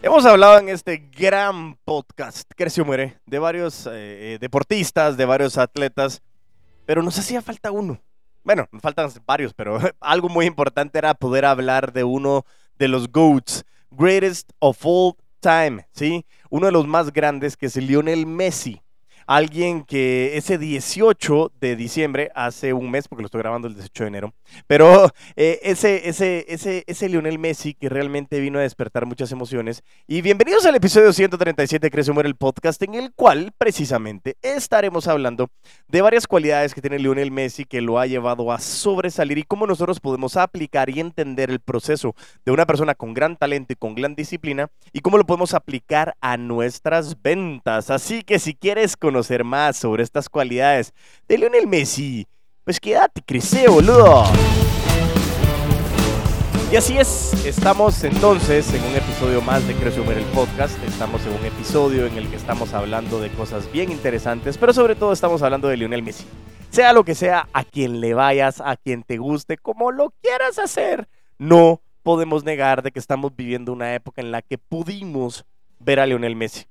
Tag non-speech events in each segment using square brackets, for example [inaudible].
Hemos hablado en este gran podcast, Creció Muere, de varios eh, eh, deportistas, de varios atletas, pero nos hacía falta uno. Bueno, faltan varios, pero [laughs] algo muy importante era poder hablar de uno de los GOATs, Greatest of All Time, ¿sí? Uno de los más grandes que es Lionel Messi alguien que ese 18 de diciembre, hace un mes, porque lo estoy grabando el 18 de enero, pero eh, ese, ese, ese, ese Lionel Messi que realmente vino a despertar muchas emociones. Y bienvenidos al episodio 137 de Crece Muere el podcast, en el cual precisamente estaremos hablando de varias cualidades que tiene Lionel Messi que lo ha llevado a sobresalir y cómo nosotros podemos aplicar y entender el proceso de una persona con gran talento y con gran disciplina y cómo lo podemos aplicar a nuestras ventas. Así que si quieres conocer conocer más sobre estas cualidades de Lionel Messi, pues quédate, crece, boludo. Y así es, estamos entonces en un episodio más de Crece el podcast. Estamos en un episodio en el que estamos hablando de cosas bien interesantes, pero sobre todo estamos hablando de Lionel Messi. Sea lo que sea, a quien le vayas, a quien te guste, como lo quieras hacer, no podemos negar de que estamos viviendo una época en la que pudimos ver a Lionel Messi.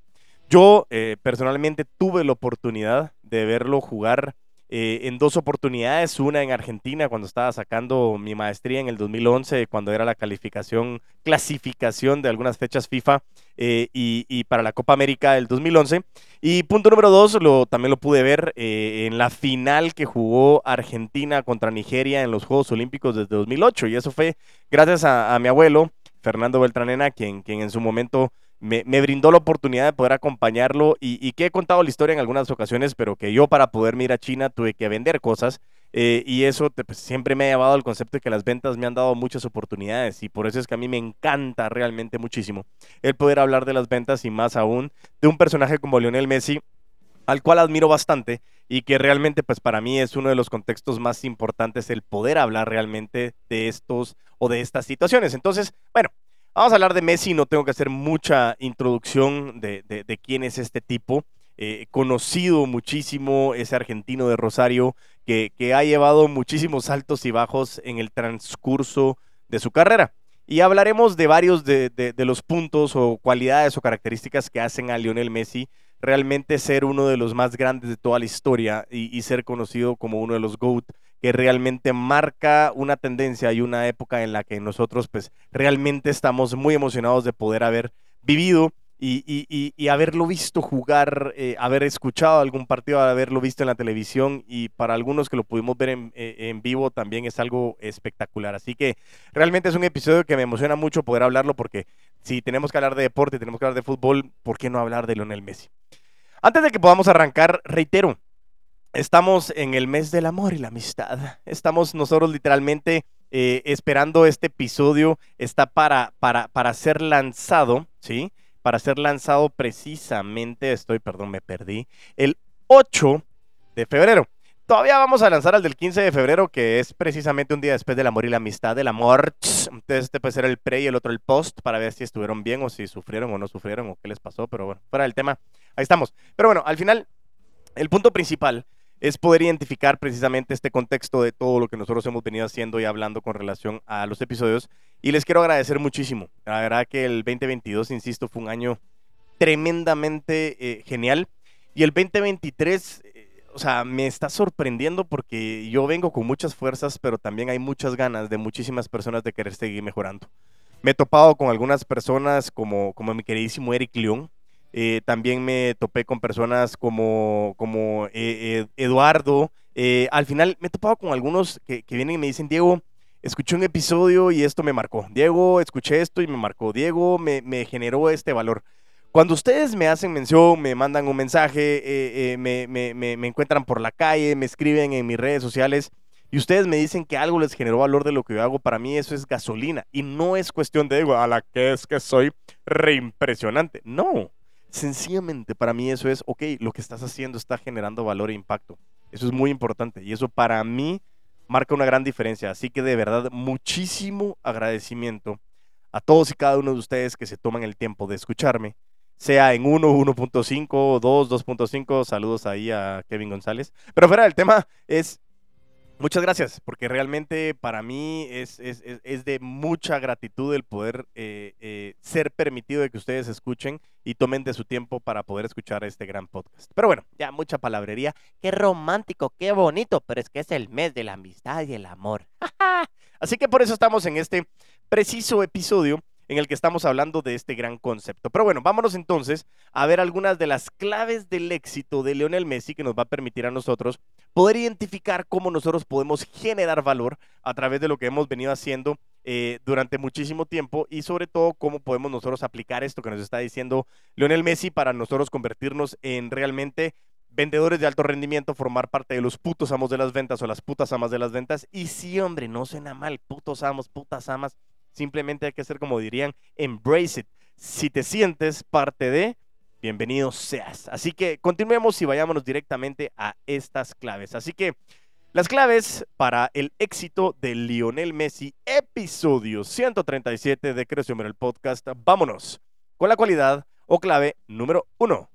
Yo eh, personalmente tuve la oportunidad de verlo jugar eh, en dos oportunidades, una en Argentina cuando estaba sacando mi maestría en el 2011, cuando era la calificación, clasificación de algunas fechas FIFA eh, y, para la Copa América del 2011. Y punto número dos, también lo pude ver en la final que jugó Argentina contra Nigeria en los Juegos Olímpicos desde 2008. Y eso fue gracias a, mi abuelo, Fernando Beltranena, quien en su momento me, brindó la oportunidad de poder acompañarlo y, que he contado la historia en algunas ocasiones, pero que yo para poder ir a China tuve que vender cosas eh, y eso pues, siempre me ha llevado al concepto de que las ventas me han dado muchas oportunidades y por eso es que a mí me encanta realmente muchísimo el poder hablar de las ventas y más aún de un personaje como Lionel Messi al cual admiro bastante y que realmente pues para mí es uno de los contextos más importantes el poder hablar realmente de estos o de estas situaciones. Entonces, bueno, Vamos a hablar de Messi, no tengo que hacer mucha introducción de, quién es este tipo. Eh, conocido muchísimo, ese argentino de Rosario, que, ha llevado muchísimos altos y bajos en el transcurso de su carrera. Y hablaremos de varios de, los puntos o cualidades o características que hacen a Lionel Messi realmente ser uno de los más grandes de toda la historia y, y ser conocido como uno de los GOAT que realmente marca una tendencia y una época en la que nosotros pues realmente estamos muy emocionados de poder haber vivido y, haberlo visto jugar, eh, haber escuchado algún partido, haberlo visto en la televisión y para algunos que lo pudimos ver en, eh, en, vivo también es algo espectacular. Así que realmente es un episodio que me emociona mucho poder hablarlo porque si tenemos que hablar de deporte, tenemos que hablar de fútbol, ¿por qué no hablar de Lionel Messi? Antes de que podamos arrancar, reitero, Estamos en el mes del amor y la amistad. Estamos nosotros literalmente eh, esperando este episodio. Está para, para, para ser lanzado, ¿sí? Para ser lanzado precisamente, estoy, perdón, me perdí, el 8 de febrero. Todavía vamos a lanzar al del 15 de febrero, que es precisamente un día después del amor y la amistad, del amor. Entonces este puede ser el pre y el otro el post, para ver si estuvieron bien o si sufrieron o no sufrieron o qué les pasó, pero bueno, fuera del tema, ahí estamos. Pero bueno, al final, el punto principal es poder identificar precisamente este contexto de todo lo que nosotros hemos venido haciendo y hablando con relación a los episodios. Y les quiero agradecer muchísimo. La verdad que el 2022, insisto, fue un año tremendamente eh, genial. Y el 2023, eh, o sea, me está sorprendiendo porque yo vengo con muchas fuerzas, pero también hay muchas ganas de muchísimas personas de querer seguir mejorando. Me he topado con algunas personas como, como mi queridísimo Eric León, eh, también me topé con personas como, como eh, Eduardo. Eh, al final me he topado con algunos que, vienen y me dicen, Diego, escuché un episodio y esto me marcó. Diego, escuché esto y me marcó. Diego, me, generó este valor. Cuando ustedes me hacen mención, me mandan un mensaje, me, me, encuentran por la calle, me escriben en mis redes sociales y ustedes me dicen que algo les generó valor de lo que yo hago, para mí eso es gasolina. Y no es cuestión de, a la que es que soy reimpresionante. No, Sencillamente para mí eso es, ok, lo que estás haciendo está generando valor e impacto. Eso es muy importante y eso para mí marca una gran diferencia. Así que de verdad, muchísimo agradecimiento a todos y cada uno de ustedes que se toman el tiempo de escucharme, sea en 1, 1.5, 2, 2.5. Saludos ahí a Kevin González. Pero fuera del tema, es Muchas gracias, porque realmente para mí es, es, es de mucha gratitud el poder eh, eh, ser permitido de que ustedes escuchen y tomen de su tiempo para poder escuchar este gran podcast. Pero bueno, ya mucha palabrería. Qué romántico, qué bonito, pero es que es el mes de la amistad y el amor. [laughs] Así que por eso estamos en este preciso episodio en el que estamos hablando de este gran concepto. Pero bueno, vámonos entonces a ver algunas de las claves del éxito de Lionel Messi que nos va a permitir a nosotros poder identificar cómo nosotros podemos generar valor a través de lo que hemos venido haciendo eh, durante muchísimo tiempo y sobre todo cómo podemos nosotros aplicar esto que nos está diciendo Lionel Messi para nosotros convertirnos en realmente vendedores de alto rendimiento, formar parte de los putos amos de las ventas o las putas amas de las ventas. Y sí, hombre, no suena mal, putos amos, putas amas Simplemente hay que hacer como dirían, embrace it. Si te sientes parte de, bienvenido seas. Así que continuemos y vayámonos directamente a estas claves. Así que las claves para el éxito de Lionel Messi, episodio 137 de Creció el Podcast. Vámonos con la cualidad o clave número uno.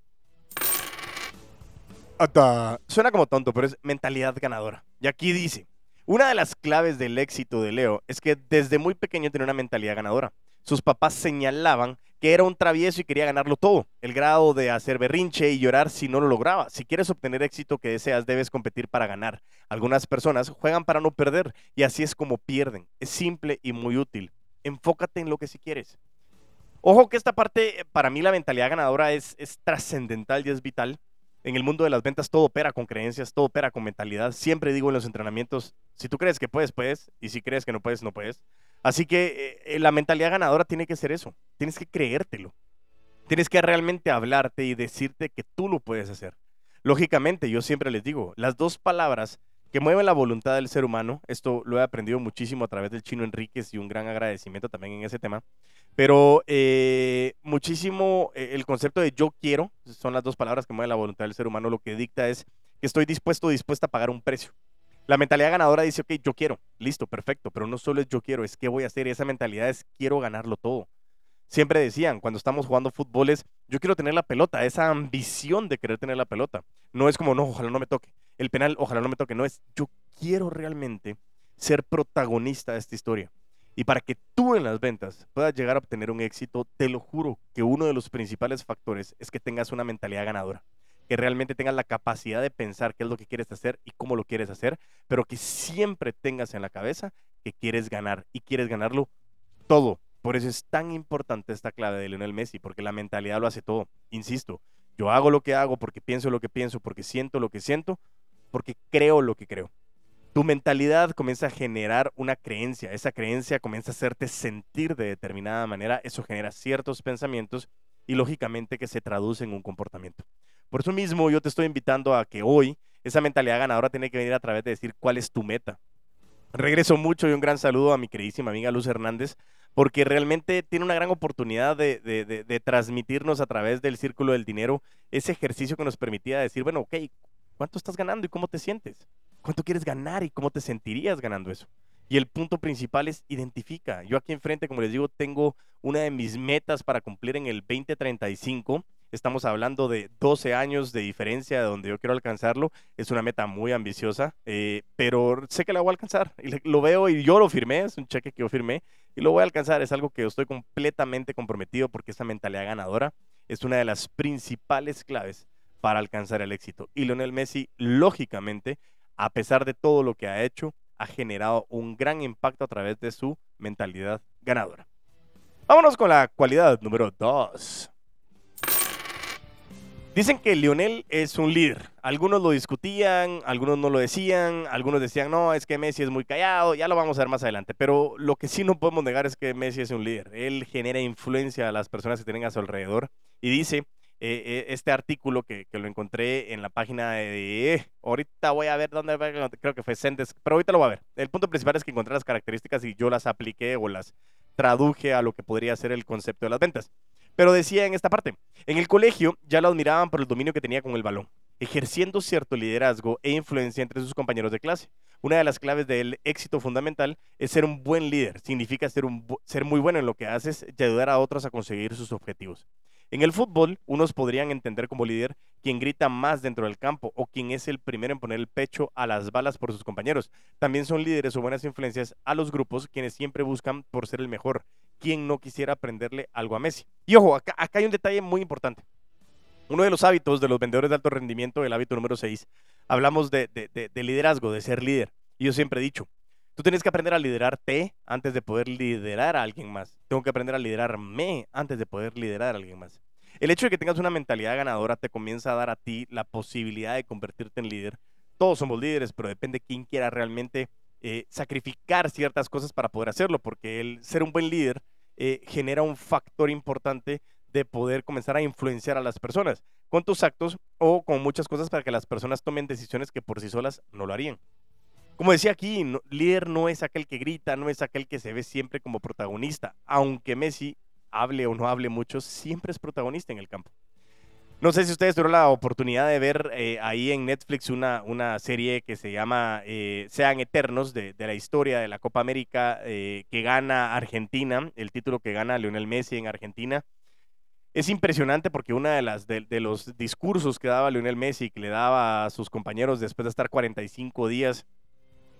Suena como tonto, pero es mentalidad ganadora. Y aquí dice, una de las claves del éxito de Leo es que desde muy pequeño tenía una mentalidad ganadora. Sus papás señalaban que era un travieso y quería ganarlo todo. El grado de hacer berrinche y llorar si no lo lograba. Si quieres obtener éxito que deseas, debes competir para ganar. Algunas personas juegan para no perder y así es como pierden. Es simple y muy útil. Enfócate en lo que si quieres. Ojo que esta parte, para mí la mentalidad ganadora es, es trascendental y es vital en el mundo de las ventas todo opera con creencias, todo opera con mentalidad. Siempre digo en los entrenamientos, si tú crees que puedes, puedes, y si crees que no puedes, no puedes. Así que eh, la mentalidad ganadora tiene que ser eso, tienes que creértelo. Tienes que realmente hablarte y decirte que tú lo puedes hacer. Lógicamente, yo siempre les digo, las dos palabras que mueven la voluntad del ser humano, esto lo he aprendido muchísimo a través del chino Enríquez y un gran agradecimiento también en ese tema, pero eh, muchísimo eh, el concepto de yo quiero, son las dos palabras que mueven la voluntad del ser humano, lo que dicta es que estoy dispuesto o dispuesta a pagar un precio. La mentalidad ganadora dice, ok, yo quiero, listo, perfecto, pero no solo es yo quiero, es qué voy a hacer, y esa mentalidad es quiero ganarlo todo. Siempre decían, cuando estamos jugando fútbol es, yo quiero tener la pelota, esa ambición de querer tener la pelota. No es como, no, ojalá no me toque. El penal, ojalá no me toque. No es, yo quiero realmente ser protagonista de esta historia. Y para que tú en las ventas puedas llegar a obtener un éxito, te lo juro que uno de los principales factores es que tengas una mentalidad ganadora, que realmente tengas la capacidad de pensar qué es lo que quieres hacer y cómo lo quieres hacer, pero que siempre tengas en la cabeza que quieres ganar y quieres ganarlo todo. Por eso es tan importante esta clave de Lionel Messi, porque la mentalidad lo hace todo. Insisto, yo hago lo que hago porque pienso lo que pienso, porque siento lo que siento, porque creo lo que creo tu mentalidad comienza a generar una creencia, esa creencia comienza a hacerte sentir de determinada manera, eso genera ciertos pensamientos y lógicamente que se traduce en un comportamiento. Por eso mismo yo te estoy invitando a que hoy esa mentalidad ganadora tiene que venir a través de decir cuál es tu meta. Regreso mucho y un gran saludo a mi queridísima amiga Luz Hernández, porque realmente tiene una gran oportunidad de, de transmitirnos a través del círculo del dinero ese ejercicio que nos permitía decir, bueno, ok, ¿cuánto estás ganando y cómo te sientes? ¿Cuánto quieres ganar y cómo te sentirías ganando eso? Y el punto principal es identifica. Yo aquí enfrente, como les digo, tengo una de mis metas para cumplir en el 2035. Estamos hablando de 12 años de diferencia de donde yo quiero alcanzarlo. Es una meta muy ambiciosa, eh, pero sé que la voy a alcanzar. Lo veo y yo lo firmé, es un cheque que yo firmé y lo voy a alcanzar. Es algo que yo estoy completamente comprometido porque esa mentalidad ganadora es una de las principales claves para alcanzar el éxito. Y Lionel Messi, lógicamente, a pesar de todo lo que ha hecho, ha generado un gran impacto a través de su mentalidad ganadora. Vámonos con la cualidad número 2. Dicen que Lionel es un líder. Algunos lo discutían, algunos no lo decían, algunos decían, no, es que Messi es muy callado, ya lo vamos a ver más adelante. Pero lo que sí no podemos negar es que Messi es un líder. Él genera influencia a las personas que tienen a su alrededor y dice eh, eh, este artículo que, lo encontré en la página de... ahorita voy a ver dónde, creo que fue Sendes, pero ahorita lo voy a ver. El punto principal es que encontré las características y yo las apliqué o las traduje a lo que podría ser el concepto de las ventas. Pero decía en esta parte, en el colegio ya lo admiraban por el dominio que tenía con el balón, ejerciendo cierto liderazgo e influencia entre sus compañeros de clase. Una de las claves del éxito fundamental es ser un buen líder. Significa ser, un, ser muy bueno en lo que haces y ayudar a otros a conseguir sus objetivos. En el fútbol, unos podrían entender como líder quien grita más dentro del campo o quien es el primero en poner el pecho a las balas por sus compañeros. También son líderes o buenas influencias a los grupos quienes siempre buscan por ser el mejor. Quien no quisiera aprenderle algo a Messi. Y ojo, acá, hay un detalle muy importante. Uno de los hábitos de los vendedores de alto rendimiento, el hábito número 6, hablamos de, de liderazgo, de ser líder. Y yo siempre he dicho, Tú tienes que aprender a liderarte antes de poder liderar a alguien más. Tengo que aprender a liderarme antes de poder liderar a alguien más. El hecho de que tengas una mentalidad ganadora te comienza a dar a ti la posibilidad de convertirte en líder. Todos somos líderes, pero depende de quién quiera realmente eh, sacrificar ciertas cosas para poder hacerlo, porque el ser un buen líder eh, genera un factor importante de poder comenzar a influenciar a las personas con tus actos o con muchas cosas para que las personas tomen decisiones que por sí solas no lo harían. Como decía aquí, líder no es aquel que grita, no es aquel que se ve siempre como protagonista, aunque Messi hable o no hable mucho, siempre es protagonista en el campo. No sé si ustedes tuvieron la oportunidad de ver eh, ahí en Netflix una, una serie que se llama eh, Sean Eternos, de, la historia de la Copa América eh, que gana Argentina, el título que gana Lionel Messi en Argentina. Es impresionante porque una de las de, los discursos que daba Lionel Messi, que le daba a sus compañeros después de estar 45 días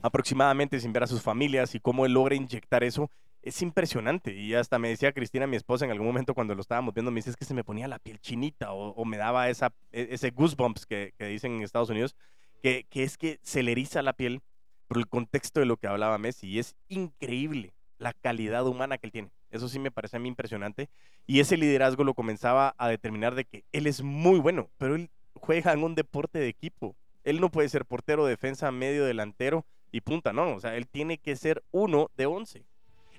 aproximadamente sin ver a sus familias y cómo él logra inyectar eso, es impresionante. Y hasta me decía Cristina, mi esposa, en algún momento cuando lo estábamos viendo, me dice es que se me ponía la piel chinita o, me daba esa, e, ese goosebumps que, que dicen en Estados Unidos, que, que, es que se le eriza la piel por el contexto de lo que hablaba Messi. Y es increíble la calidad humana que él tiene. Eso sí me parece a mí impresionante. Y ese liderazgo lo comenzaba a determinar de que él es muy bueno, pero él juega en un deporte de equipo. Él no puede ser portero, defensa, medio, delantero y punta, no, o sea, él tiene que ser uno de once.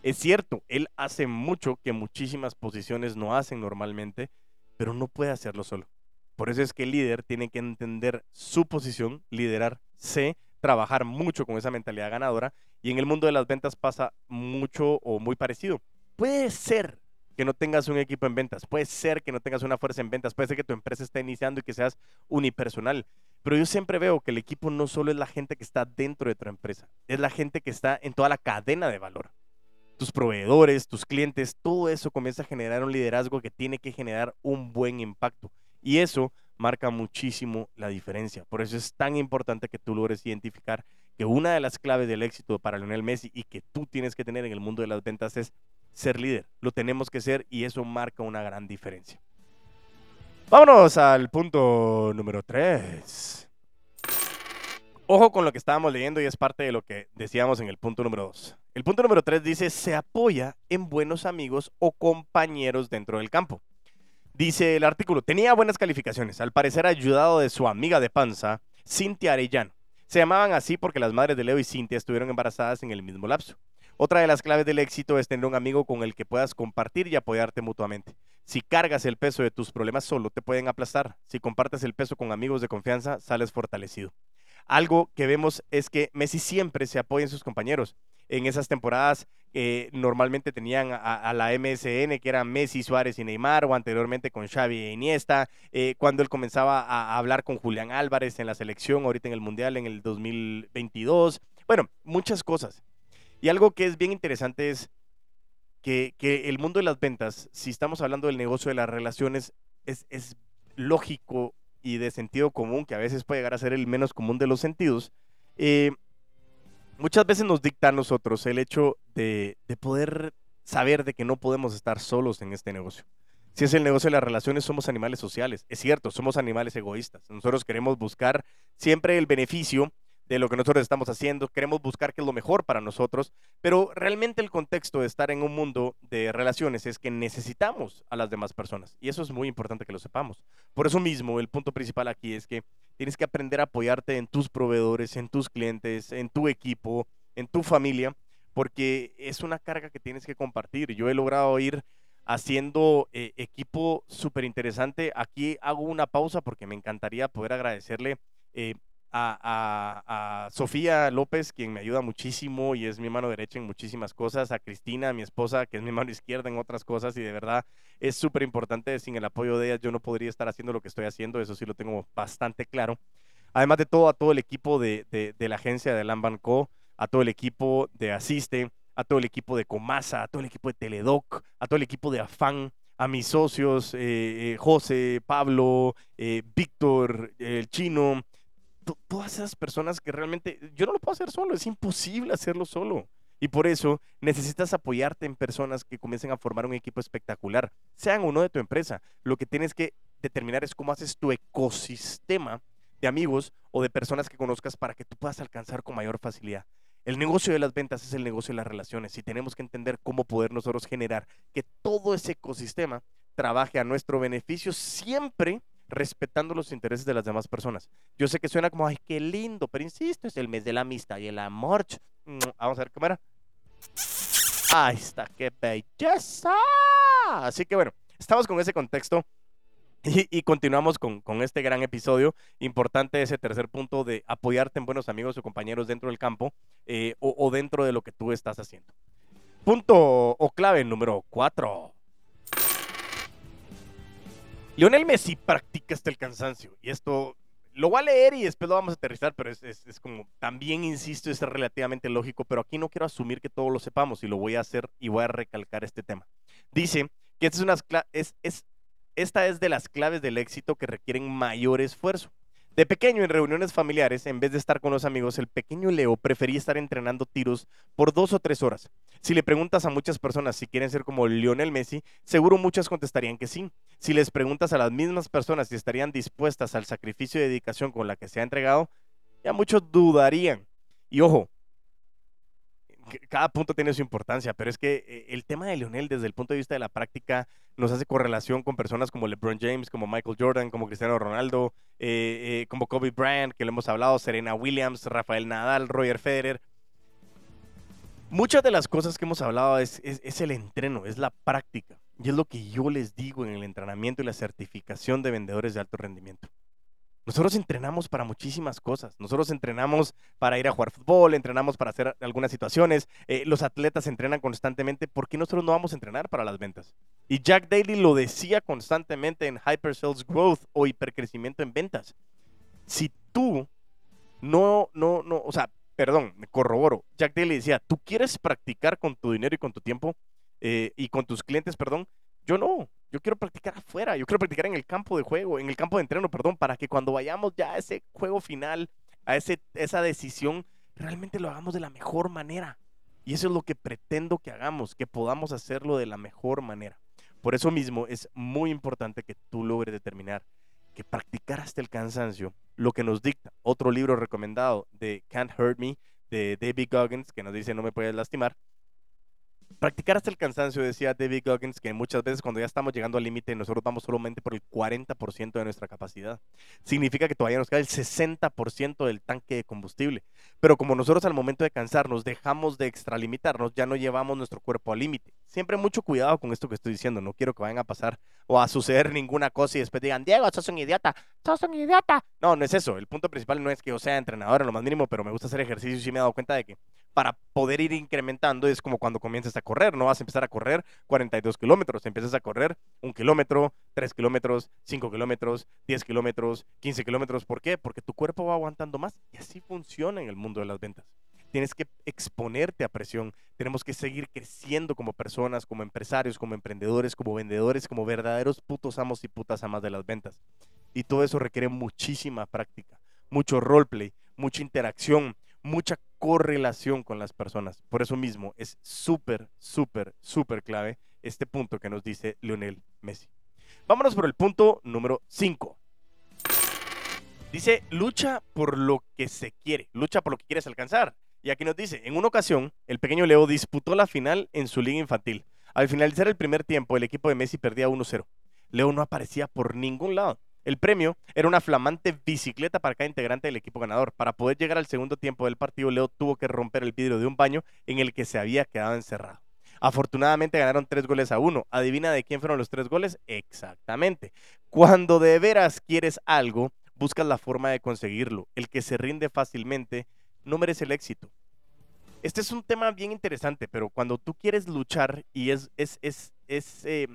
Es cierto, él hace mucho que muchísimas posiciones no hacen normalmente, pero no puede hacerlo solo. Por eso es que el líder tiene que entender su posición, liderarse, trabajar mucho con esa mentalidad ganadora y en el mundo de las ventas pasa mucho o muy parecido. Puede ser que no tengas un equipo en ventas, puede ser que no tengas una fuerza en ventas, puede ser que tu empresa esté iniciando y que seas unipersonal, pero yo siempre veo que el equipo no solo es la gente que está dentro de tu empresa, es la gente que está en toda la cadena de valor. Tus proveedores, tus clientes, todo eso comienza a generar un liderazgo que tiene que generar un buen impacto. Y eso marca muchísimo la diferencia. Por eso es tan importante que tú logres identificar que una de las claves del éxito para Lionel Messi y que tú tienes que tener en el mundo de las ventas es ser líder. Lo tenemos que ser y eso marca una gran diferencia. Vámonos al punto número 3. Ojo con lo que estábamos leyendo y es parte de lo que decíamos en el punto número 2. El punto número 3 dice, se apoya en buenos amigos o compañeros dentro del campo. Dice el artículo, tenía buenas calificaciones, al parecer ayudado de su amiga de panza, Cintia Arellano. Se llamaban así porque las madres de Leo y Cintia estuvieron embarazadas en el mismo lapso. Otra de las claves del éxito es tener un amigo con el que puedas compartir y apoyarte mutuamente. Si cargas el peso de tus problemas solo, te pueden aplastar. Si compartes el peso con amigos de confianza, sales fortalecido. Algo que vemos es que Messi siempre se apoya en sus compañeros. En esas temporadas normalmente tenían a, la MSN, que eran Messi, Suárez y Neymar, o anteriormente con Xavi e Iniesta, eh, cuando él comenzaba a, a hablar con Julián Álvarez en la selección, ahorita en el Mundial en el 2022. Bueno, muchas cosas. Y algo que es bien interesante es que, el mundo de las ventas, si estamos hablando del negocio de las relaciones, es, lógico y de sentido común, que a veces puede llegar a ser el menos común de los sentidos, eh, muchas veces nos dicta a nosotros el hecho de, de, poder saber de que no podemos estar solos en este negocio. Si es el negocio de las relaciones, somos animales sociales. Es cierto, somos animales egoístas. Nosotros queremos buscar siempre el beneficio de lo que nosotros estamos haciendo, queremos buscar qué es lo mejor para nosotros, pero realmente el contexto de estar en un mundo de relaciones es que necesitamos a las demás personas y eso es muy importante que lo sepamos. Por eso mismo, el punto principal aquí es que tienes que aprender a apoyarte en tus proveedores, en tus clientes, en tu equipo, en tu familia, porque es una carga que tienes que compartir. Yo he logrado ir haciendo eh, equipo súper interesante. Aquí hago una pausa porque me encantaría poder agradecerle eh, a, Sofía López, quien me ayuda muchísimo y es mi mano derecha en muchísimas cosas, a Cristina, mi esposa, que es mi mano izquierda en otras cosas y de verdad es súper importante, sin el apoyo de ellas yo no podría estar haciendo lo que estoy haciendo, eso sí lo tengo bastante claro. Además de todo, a todo el equipo de, de, la agencia de Lamban Co., a todo el equipo de Asiste, a todo el equipo de Comasa, a todo el equipo de Teledoc, a todo el equipo de Afán, a mis socios, José, Pablo, Víctor, el chino, todas esas personas que realmente yo no lo puedo hacer solo, es imposible hacerlo solo. Y por eso necesitas apoyarte en personas que comiencen a formar un equipo espectacular, sean uno de tu empresa. Lo que tienes que determinar es cómo haces tu ecosistema de amigos o de personas que conozcas para que tú puedas alcanzar con mayor facilidad. El negocio de las ventas es el negocio de las relaciones y tenemos que entender cómo poder nosotros generar que todo ese ecosistema trabaje a nuestro beneficio siempre respetando los intereses de las demás personas. Yo sé que suena como, ay, qué lindo, pero insisto, es el mes de la amistad y el amor. Mm, vamos a ver cámara. Ahí está, qué belleza. Así que bueno, estamos con ese contexto [laughs] y, continuamos con, este gran episodio. Importante ese tercer punto de apoyarte en buenos amigos o compañeros dentro del campo eh, o, o dentro de lo que tú estás haciendo. Punto o clave número cuatro. Lionel Messi practica hasta el cansancio. Y esto lo voy a leer y después lo vamos a aterrizar, pero es, como, también insisto, es relativamente lógico, pero aquí no quiero asumir que todo lo sepamos y lo voy a hacer y voy a recalcar este tema. Dice que esta es, una, es, es, esta es de las claves del éxito que requieren mayor esfuerzo. De pequeño, en reuniones familiares, en vez de estar con los amigos, el pequeño Leo prefería estar entrenando tiros por dos o tres horas. Si le preguntas a muchas personas si quieren ser como Lionel Messi, seguro muchas contestarían que sí. Si les preguntas a las mismas personas si estarían dispuestas al sacrificio y dedicación con la que se ha entregado, ya muchos dudarían. Y ojo, cada punto tiene su importancia, pero es que eh, el tema de Lionel desde el punto de vista de la práctica nos hace correlación con personas como LeBron James, como Michael Jordan, como Cristiano Ronaldo, eh, eh, como Kobe Bryant, que lo hemos hablado, Serena Williams, Rafael Nadal, Roger Federer. Muchas de las cosas que hemos hablado es, es el entreno, es la práctica. Y es lo que yo les digo en el entrenamiento y la certificación de vendedores de alto rendimiento. Nosotros entrenamos para muchísimas cosas. Nosotros entrenamos para ir a jugar fútbol, entrenamos para hacer algunas situaciones. Eh, los atletas entrenan constantemente. ¿Por qué nosotros no vamos a entrenar para las ventas? Y Jack Daly lo decía constantemente en Hyper Sales Growth o hipercrecimiento en ventas. Si tú no, no, no, o sea, perdón, me corroboro. Jack Daly decía, tú quieres practicar con tu dinero y con tu tiempo eh, y con tus clientes, perdón. Yo no. Yo quiero practicar afuera, yo quiero practicar en el campo de juego, en el campo de entreno, perdón, para que cuando vayamos ya a ese juego final, a ese, esa decisión, realmente lo hagamos de la mejor manera. Y eso es lo que pretendo que hagamos, que podamos hacerlo de la mejor manera. Por eso mismo es muy importante que tú logres determinar que practicar hasta el cansancio, lo que nos dicta otro libro recomendado de Can't Hurt Me, de David Goggins, que nos dice no me puedes lastimar, Practicar hasta el cansancio, decía David Goggins, que muchas veces cuando ya estamos llegando al límite, nosotros vamos solamente por el 40% de nuestra capacidad. Significa que todavía nos queda el 60% del tanque de combustible. Pero como nosotros al momento de cansarnos dejamos de extralimitarnos, ya no llevamos nuestro cuerpo al límite. Siempre mucho cuidado con esto que estoy diciendo. No quiero que vayan a pasar o a suceder ninguna cosa y después digan, Diego, sos un idiota, sos un idiota. No, no es eso. El punto principal no es que yo sea entrenador en lo más mínimo, pero me gusta hacer ejercicio y me he dado cuenta de que para poder ir incrementando es como cuando comienzas a correr, no vas a empezar a correr 42 kilómetros, empiezas a correr un kilómetro, 3 kilómetros, 5 kilómetros, 10 kilómetros, 15 kilómetros. ¿Por qué? Porque tu cuerpo va aguantando más y así funciona en el mundo de las ventas. Tienes que exponerte a presión, tenemos que seguir creciendo como personas, como empresarios, como emprendedores, como vendedores, como verdaderos putos amos y putas amas de las ventas. Y todo eso requiere muchísima práctica, mucho roleplay, mucha interacción, mucha correlación con las personas. Por eso mismo es súper, súper, súper clave este punto que nos dice Lionel Messi. Vámonos por el punto número 5. Dice, lucha por lo que se quiere, lucha por lo que quieres alcanzar. Y aquí nos dice, en una ocasión, el pequeño Leo disputó la final en su liga infantil. Al finalizar el primer tiempo, el equipo de Messi perdía 1-0. Leo no aparecía por ningún lado. El premio era una flamante bicicleta para cada integrante del equipo ganador. Para poder llegar al segundo tiempo del partido, Leo tuvo que romper el vidrio de un baño en el que se había quedado encerrado. Afortunadamente ganaron tres goles a uno. ¿Adivina de quién fueron los tres goles? Exactamente. Cuando de veras quieres algo, buscas la forma de conseguirlo. El que se rinde fácilmente no merece el éxito. Este es un tema bien interesante, pero cuando tú quieres luchar y es, es, es, es eh,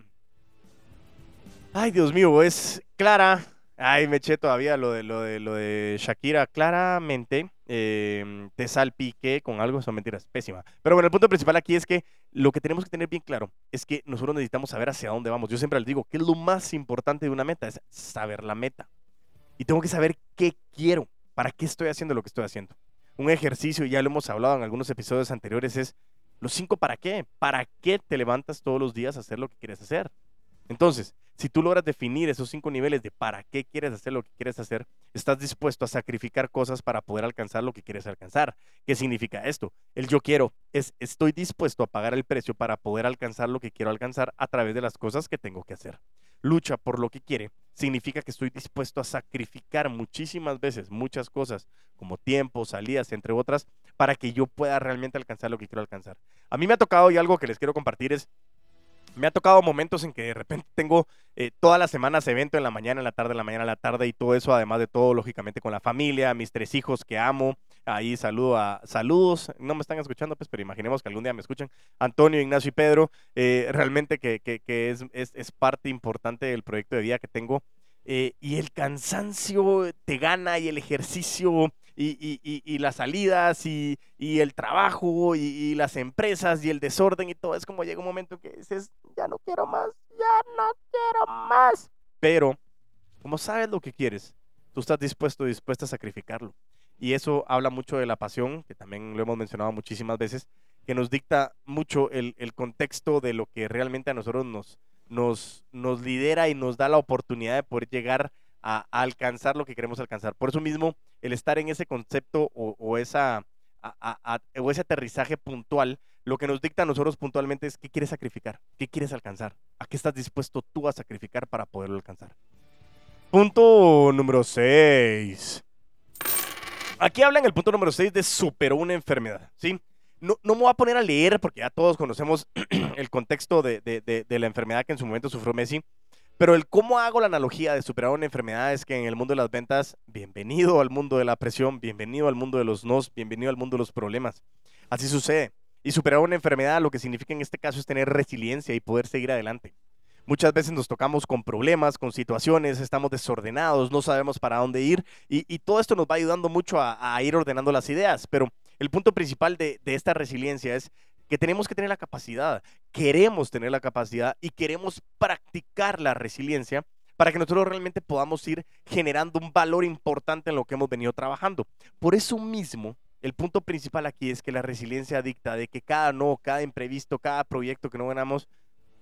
Ay, Dios mío, es Clara. Ay, me eché todavía lo de, lo de, lo de Shakira. Claramente, em, te salpique con algo, son mentiras, pésima. Pero bueno, el punto principal aquí es que lo que tenemos que tener bien claro es que nosotros necesitamos saber hacia dónde vamos. Yo siempre les digo que lo más importante de una meta es saber la meta. Y tengo que saber qué quiero, para qué estoy haciendo lo que estoy haciendo. Un ejercicio, ya lo hemos hablado en algunos episodios anteriores, es los cinco para qué. ¿Para qué te levantas todos los días a hacer lo que quieres hacer? Entonces, si tú logras definir esos cinco niveles de para qué quieres hacer lo que quieres hacer, estás dispuesto a sacrificar cosas para poder alcanzar lo que quieres alcanzar. ¿Qué significa esto? El yo quiero es estoy dispuesto a pagar el precio para poder alcanzar lo que quiero alcanzar a través de las cosas que tengo que hacer. Lucha por lo que quiere significa que estoy dispuesto a sacrificar muchísimas veces muchas cosas, como tiempo, salidas, entre otras, para que yo pueda realmente alcanzar lo que quiero alcanzar. A mí me ha tocado y algo que les quiero compartir es me ha tocado momentos en que de repente tengo eh, todas las semanas evento en la mañana, en la tarde, en la mañana, en la tarde y todo eso, además de todo, lógicamente con la familia, mis tres hijos que amo. Ahí saludo a saludos, no me están escuchando, pues, pero imaginemos que algún día me escuchan. Antonio, Ignacio y Pedro, eh, realmente que, es, parte importante del proyecto de vida que tengo. Eh, y el cansancio te gana y el ejercicio y, las salidas y, el trabajo y, las empresas y el desorden y todo. Es como llega un momento que dices, ya no quiero más, ya no quiero más. Pero, como sabes lo que quieres, tú estás dispuesto dispuesta a sacrificarlo. Y eso habla mucho de la pasión, que también lo hemos mencionado muchísimas veces, que nos dicta mucho el, el contexto de lo que realmente a nosotros nos, nos, nos lidera y nos da la oportunidad de poder llegar a, alcanzar lo que queremos alcanzar. Por eso mismo, el estar en ese concepto o, esa, o ese aterrizaje puntual, lo que nos dicta a nosotros puntualmente es qué quieres sacrificar, qué quieres alcanzar, a qué estás dispuesto tú a sacrificar para poderlo alcanzar. Punto número 6. Aquí habla en el punto número 6 de superó una enfermedad, ¿sí? No, no, me voy a poner a leer porque ya todos conocemos [clears throat] el contexto de, de, de, la enfermedad que en su momento sufrió Messi. Pero el cómo hago la analogía de superar una enfermedad es que en el mundo de las ventas, bienvenido al mundo de la presión, bienvenido al mundo de los nos, bienvenido al mundo de los problemas. Así sucede. Y superar una enfermedad lo que significa en este caso es tener resiliencia y poder seguir adelante. Muchas veces nos tocamos con problemas, con situaciones, estamos desordenados, no sabemos para dónde ir y, todo esto nos va ayudando mucho a, ir ordenando las ideas. Pero el punto principal de esta resiliencia es que tenemos que tener la capacidad, queremos tener la capacidad y queremos practicar la resiliencia para que nosotros realmente podamos ir generando un valor importante en lo que hemos venido trabajando. Por eso mismo, el punto principal aquí es que la resiliencia dicta de que cada no, cada imprevisto, cada proyecto que no ganamos,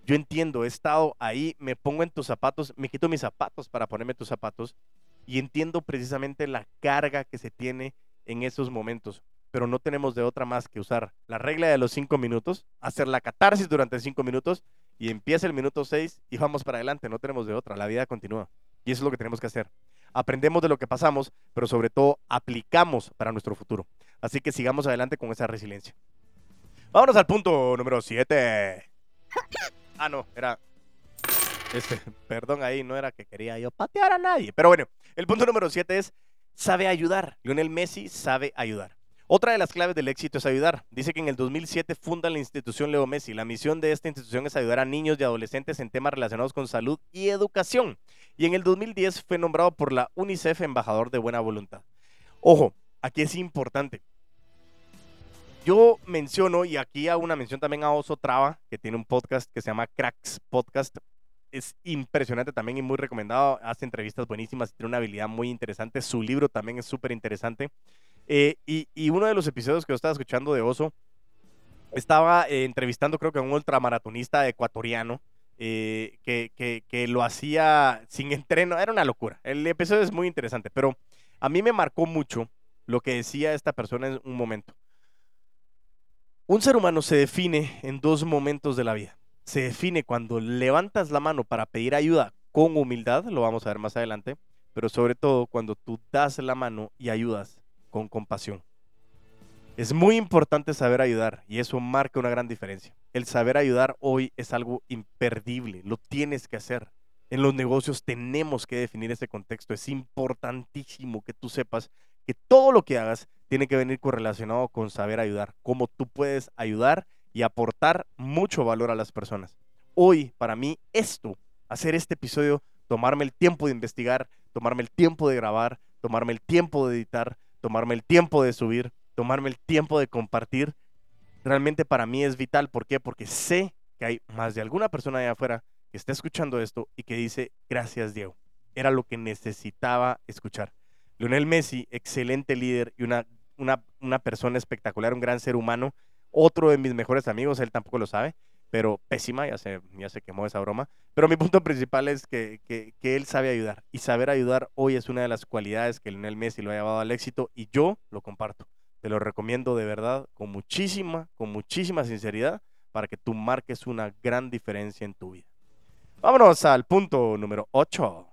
yo entiendo, he estado ahí, me pongo en tus zapatos, me quito mis zapatos para ponerme tus zapatos y entiendo precisamente la carga que se tiene en esos momentos pero no tenemos de otra más que usar la regla de los cinco minutos, hacer la catarsis durante cinco minutos y empieza el minuto seis y vamos para adelante, no tenemos de otra, la vida continúa. Y eso es lo que tenemos que hacer. Aprendemos de lo que pasamos, pero sobre todo aplicamos para nuestro futuro. Así que sigamos adelante con esa resiliencia. Vámonos al punto número siete. Ah, no, era este, [laughs] perdón ahí, no era que quería yo patear a nadie. Pero bueno, el punto número siete es, sabe ayudar. Lionel Messi sabe ayudar. Otra de las claves del éxito es ayudar. Dice que en el 2007 funda la institución Leo Messi. La misión de esta institución es ayudar a niños y adolescentes en temas relacionados con salud y educación. Y en el 2010 fue nombrado por la UNICEF embajador de buena voluntad. Ojo, aquí es importante. Yo menciono, y aquí hago una mención también a Oso Traba, que tiene un podcast que se llama Cracks Podcast. Es impresionante también y muy recomendado. Hace entrevistas buenísimas, tiene una habilidad muy interesante. Su libro también es súper interesante. Eh, y, uno de los episodios que yo estaba escuchando de Oso, estaba eh, entrevistando creo que a un ultramaratonista ecuatoriano eh, que, que, lo hacía sin [laughs] entreno, era una locura. El episodio es muy interesante, pero a mí me marcó mucho lo que decía esta persona en un momento. Un ser humano se define en dos momentos de la vida. Se define cuando levantas la mano para pedir ayuda con humildad, lo vamos a ver más adelante, pero sobre todo cuando tú das la mano y ayudas con compasión. Es muy importante saber ayudar y eso marca una gran diferencia. El saber ayudar hoy es algo imperdible, lo tienes que hacer. En los negocios tenemos que definir ese contexto. Es importantísimo que tú sepas que todo lo que hagas tiene que venir correlacionado con saber ayudar, cómo tú puedes ayudar y aportar mucho valor a las personas. Hoy, para mí, esto, hacer este episodio, tomarme el tiempo de investigar, tomarme el tiempo de grabar, tomarme el tiempo de editar, tomarme el tiempo de subir, tomarme el tiempo de compartir, realmente para mí es vital. ¿Por qué? Porque sé que hay más de alguna persona allá afuera que está escuchando esto y que dice, gracias Diego, era lo que necesitaba escuchar. Lionel Messi, excelente líder y una, una, una persona espectacular, un gran ser humano, otro de mis mejores amigos, él tampoco lo sabe, pero pésima, ya se, ya se quemó esa broma. Pero mi punto principal es que, que, que, él sabe ayudar. Y saber ayudar hoy es una de las cualidades que Lionel Messi lo ha llevado al éxito y yo lo comparto. Te lo recomiendo de verdad, con muchísima, con muchísima sinceridad, para que tú marques una gran diferencia en tu vida. Vámonos al punto número 8.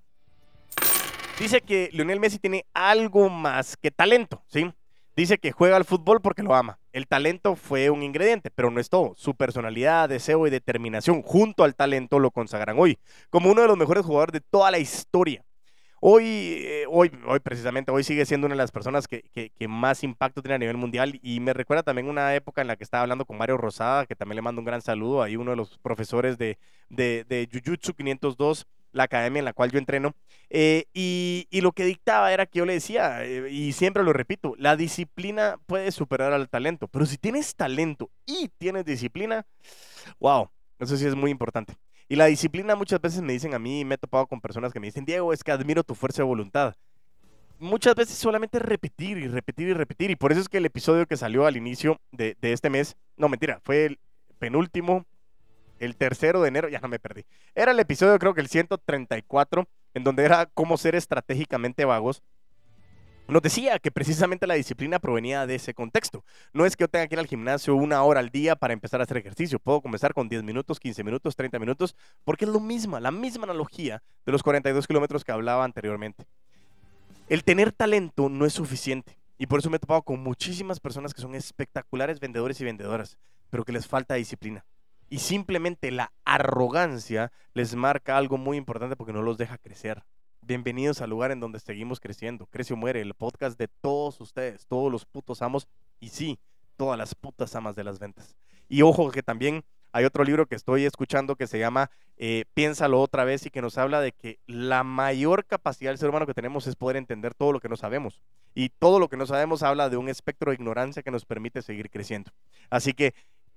Dice que Lionel Messi tiene algo más que talento, ¿sí? Dice que juega al fútbol porque lo ama. El talento fue un ingrediente, pero no es todo. Su personalidad, deseo y determinación junto al talento lo consagran hoy como uno de los mejores jugadores de toda la historia. Hoy, eh, hoy, hoy precisamente, hoy sigue siendo una de las personas que, que, más impacto tiene a nivel mundial y me recuerda también una época en la que estaba hablando con Mario Rosada, que también le mando un gran saludo, ahí uno de los profesores de, de, de Jujutsu 502 la academia en la cual yo entreno, eh, y, lo que dictaba era que yo le decía, eh, y siempre lo repito, la disciplina puede superar al talento, pero si tienes talento y tienes disciplina, wow, eso sí es muy importante. Y la disciplina muchas veces me dicen a mí, me he topado con personas que me dicen, Diego, es que admiro tu fuerza de voluntad. Muchas veces solamente repetir y repetir y repetir, y por eso es que el episodio que salió al inicio de, de este mes, no mentira, fue el penúltimo el tercero de enero, ya no me perdí. Era el episodio, creo que el 134, en donde era cómo ser estratégicamente vagos. Nos decía que precisamente la disciplina provenía de ese contexto. No es que yo tenga que ir al gimnasio una hora al día para empezar a hacer ejercicio. Puedo comenzar con 10 minutos, 15 minutos, 30 minutos, porque es lo mismo, la misma analogía de los 42 kilómetros que hablaba anteriormente. El tener talento no es suficiente. Y por eso me he topado con muchísimas personas que son espectaculares vendedores y vendedoras, pero que les falta disciplina y simplemente la arrogancia les marca algo muy importante porque no los deja crecer. Bienvenidos al lugar en donde seguimos creciendo. Crece o muere, el podcast de todos ustedes, todos los putos amos y sí, todas las putas amas de las ventas. Y ojo que también hay otro libro que estoy escuchando que se llama eh, Piénsalo otra vez y que nos habla de que la mayor capacidad del ser humano que tenemos es poder entender todo lo que no sabemos. Y todo lo que no sabemos habla de un espectro de ignorancia que nos permite seguir creciendo. Así que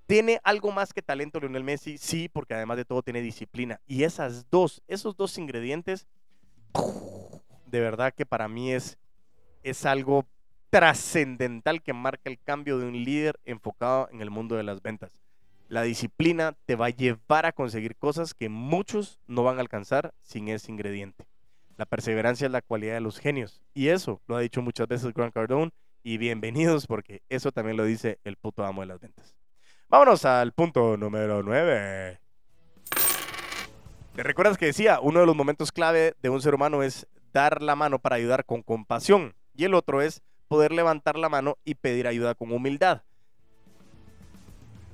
¿Tiene algo más que talento Lionel Messi? Sí, porque además de todo tiene disciplina. Y esas dos, esos dos ingredientes, de verdad que para mí es, es algo trascendental que marca el cambio de un líder enfocado en el mundo de las ventas. La disciplina te va a llevar a conseguir cosas que muchos no van a alcanzar sin ese ingrediente. La perseverancia es la cualidad de los genios. Y eso lo ha dicho muchas veces Grant Cardone. Y bienvenidos porque eso también lo dice el puto amo de las ventas. Vámonos al punto número 9. ¿Te recuerdas que decía, uno de los momentos clave de un ser humano es dar la mano para ayudar con compasión y el otro es poder levantar la mano y pedir ayuda con humildad?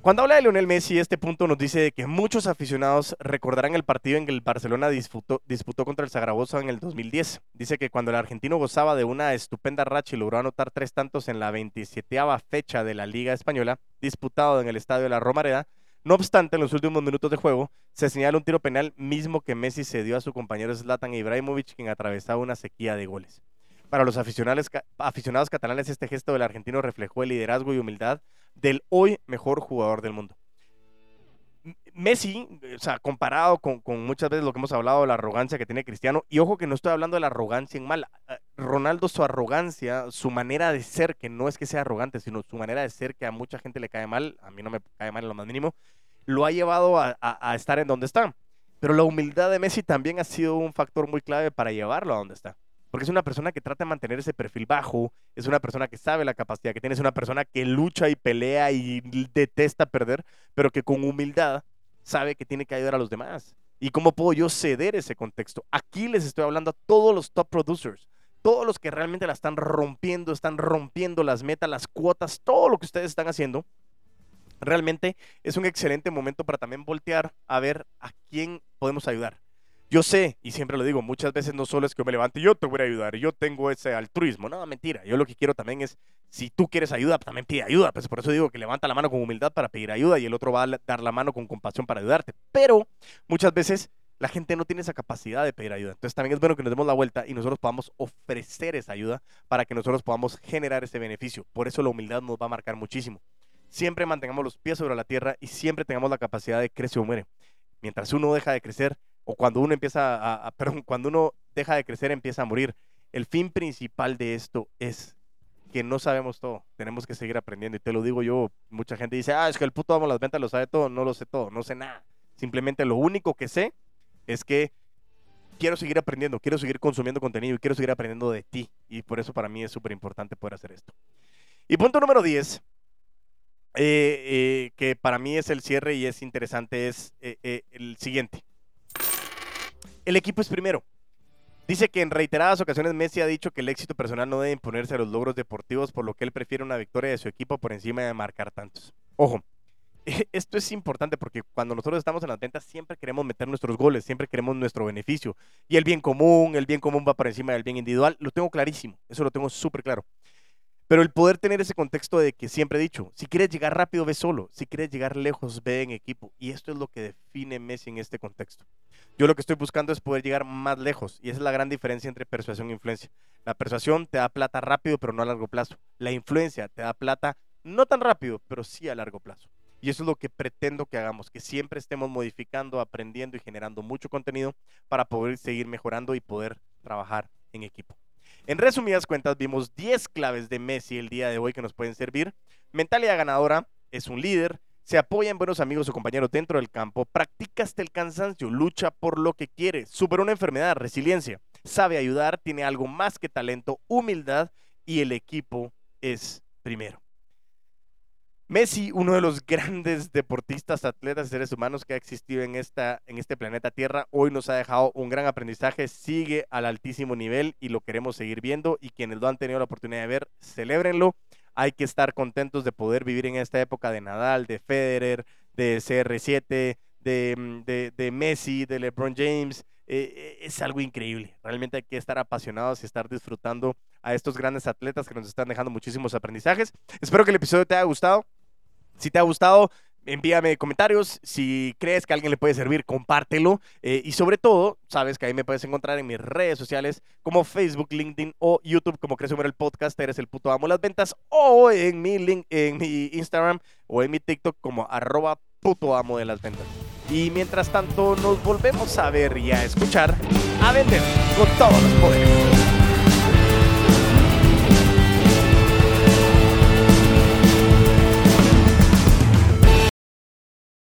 Cuando habla de Lionel Messi, este punto nos dice que muchos aficionados recordarán el partido en que el Barcelona disputó, disputó, contra el Zaragoza en el 2010. Dice que cuando el argentino gozaba de una estupenda racha y logró anotar tres tantos en la 27 fecha de la Liga Española, disputado en el estadio de la Romareda, no obstante, en los últimos minutos de juego, se señala un tiro penal mismo que Messi se dio a su compañero Zlatan Ibrahimovic, quien atravesaba una sequía de goles. Para los aficionados, aficionados catalanes, este gesto del argentino reflejó el liderazgo y humildad del hoy mejor jugador del mundo. Messi, o sea, comparado con, muchas veces lo que hemos hablado de la arrogancia que tiene Cristiano, y ojo que no estoy hablando de la arrogancia en mal, eh, Ronaldo su arrogancia, su manera de ser, que no es que sea arrogante, sino su manera de ser que a mucha gente le cae mal, a mí no me cae mal en lo más mínimo, lo ha llevado a, a estar en donde está. Pero la humildad de Messi también ha sido un factor muy clave para llevarlo a donde está porque es una persona que trata de mantener ese perfil bajo, es una persona que sabe la capacidad que tiene, es una persona que lucha y pelea y detesta perder, pero que con humildad sabe que tiene que ayudar a los demás. ¿Y cómo puedo yo ceder ese contexto? Aquí les estoy hablando a todos los top producers, todos los que realmente la están rompiendo, están rompiendo las metas, las cuotas, todo lo que ustedes están haciendo. Realmente es un excelente momento para también voltear a ver a quién podemos ayudar. Yo sé, y siempre lo digo, muchas veces no solo es que yo me levante y yo te voy a ayudar, yo tengo ese altruismo. No, mentira. Yo lo que quiero también es, si tú quieres ayuda, pues también pide ayuda. Pues por eso digo que levanta la mano con humildad para pedir ayuda y el otro va a dar la mano con compasión para ayudarte. Pero muchas veces la gente no tiene esa capacidad de pedir ayuda. Entonces también es bueno que nos demos la vuelta y nosotros podamos ofrecer esa ayuda para que nosotros podamos generar ese beneficio. Por eso la humildad nos va a marcar muchísimo. Siempre mantengamos los pies sobre la tierra y siempre tengamos la capacidad de crecer o muere. Mientras uno deja de crecer, o cuando uno empieza perdón, cuando uno deja de crecer empieza a morir. El fin principal de esto es que no sabemos todo, tenemos que seguir aprendiendo. Y te lo digo yo, mucha gente dice, ah, es que el puto amo las ventas lo sabe todo, no lo sé todo, no sé nada. Simplemente lo único que sé es que quiero seguir aprendiendo, quiero seguir consumiendo contenido y quiero seguir aprendiendo de ti. Y por eso para mí es súper importante poder hacer esto. Y punto número 10, eh, eh, que para mí es el cierre y es interesante, es eh, el siguiente. El equipo es primero. Dice que en reiteradas ocasiones Messi ha dicho que el éxito personal no debe imponerse a los logros deportivos, por lo que él prefiere una victoria de su equipo por encima de marcar tantos. Ojo, [laughs] esto es importante porque cuando nosotros estamos en las ventas siempre queremos meter nuestros goles, siempre queremos nuestro beneficio. Y el bien común, el bien común va por encima del bien individual, lo tengo clarísimo, eso lo tengo súper claro. Pero el poder tener ese contexto de que siempre he dicho, si quieres llegar rápido, ve solo, si quieres llegar lejos, ve en equipo. Y esto es lo que define Messi en este contexto. Yo lo que estoy buscando es poder llegar más lejos y esa es la gran diferencia entre persuasión e influencia. La persuasión te da plata rápido, pero no a largo plazo. La influencia te da plata no tan rápido, pero sí a largo plazo. Y eso es lo que pretendo que hagamos, que siempre estemos modificando, aprendiendo y generando mucho contenido para poder seguir mejorando y poder trabajar en equipo. En resumidas cuentas, vimos 10 claves de Messi el día de hoy que nos pueden servir. Mentalidad ganadora, es un líder, se apoya en buenos amigos o compañeros dentro del campo, practica hasta el cansancio, lucha por lo que quiere, supera una enfermedad, resiliencia, sabe ayudar, tiene algo más que talento, humildad y el equipo es primero. Messi, uno de los grandes deportistas, atletas seres humanos que ha existido en, esta, en este planeta Tierra, hoy nos ha dejado un gran aprendizaje, sigue al altísimo nivel y lo queremos seguir viendo y quienes lo han tenido la oportunidad de ver, celébrenlo. Hay que estar contentos de poder vivir en esta época de Nadal, de Federer, de CR7, mm, de, Messi, de LeBron James. Eh, es algo increíble. Realmente hay que estar apasionados y estar disfrutando a estos grandes atletas que nos están dejando muchísimos aprendizajes. Espero que el episodio te haya gustado. Si te ha gustado, envíame comentarios. Si crees que alguien le puede servir, compártelo. Eh, y sobre todo, sabes que ahí me puedes encontrar en mis redes sociales como Facebook, LinkedIn o YouTube como Crece el Podcast, eres el puto amo las ventas. O en mi, link, en mi Instagram o en mi TikTok como arroba puto amo de las ventas. Y mientras tanto, nos volvemos a ver y a escuchar a vender con todos los poderes.